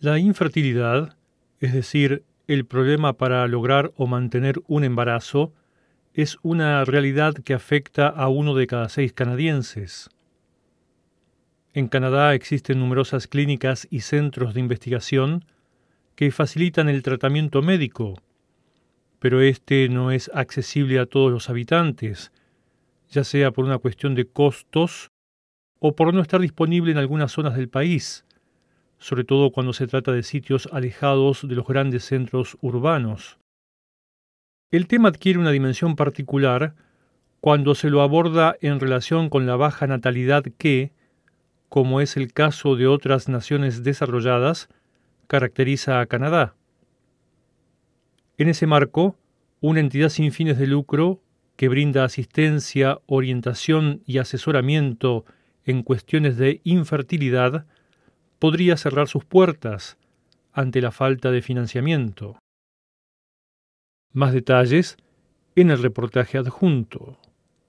La infertilidad, es decir, el problema para lograr o mantener un embarazo, es una realidad que afecta a uno de cada seis canadienses. En Canadá existen numerosas clínicas y centros de investigación que facilitan el tratamiento médico, pero este no es accesible a todos los habitantes, ya sea por una cuestión de costos o por no estar disponible en algunas zonas del país, sobre todo cuando se trata de sitios alejados de los grandes centros urbanos. El tema adquiere una dimensión particular cuando se lo aborda en relación con la baja natalidad que, como es el caso de otras naciones desarrolladas, caracteriza a Canadá. En ese marco, una entidad sin fines de lucro que brinda asistencia, orientación y asesoramiento en cuestiones de infertilidad podría cerrar sus puertas ante la falta de financiamiento. Más detalles en el reportaje adjunto.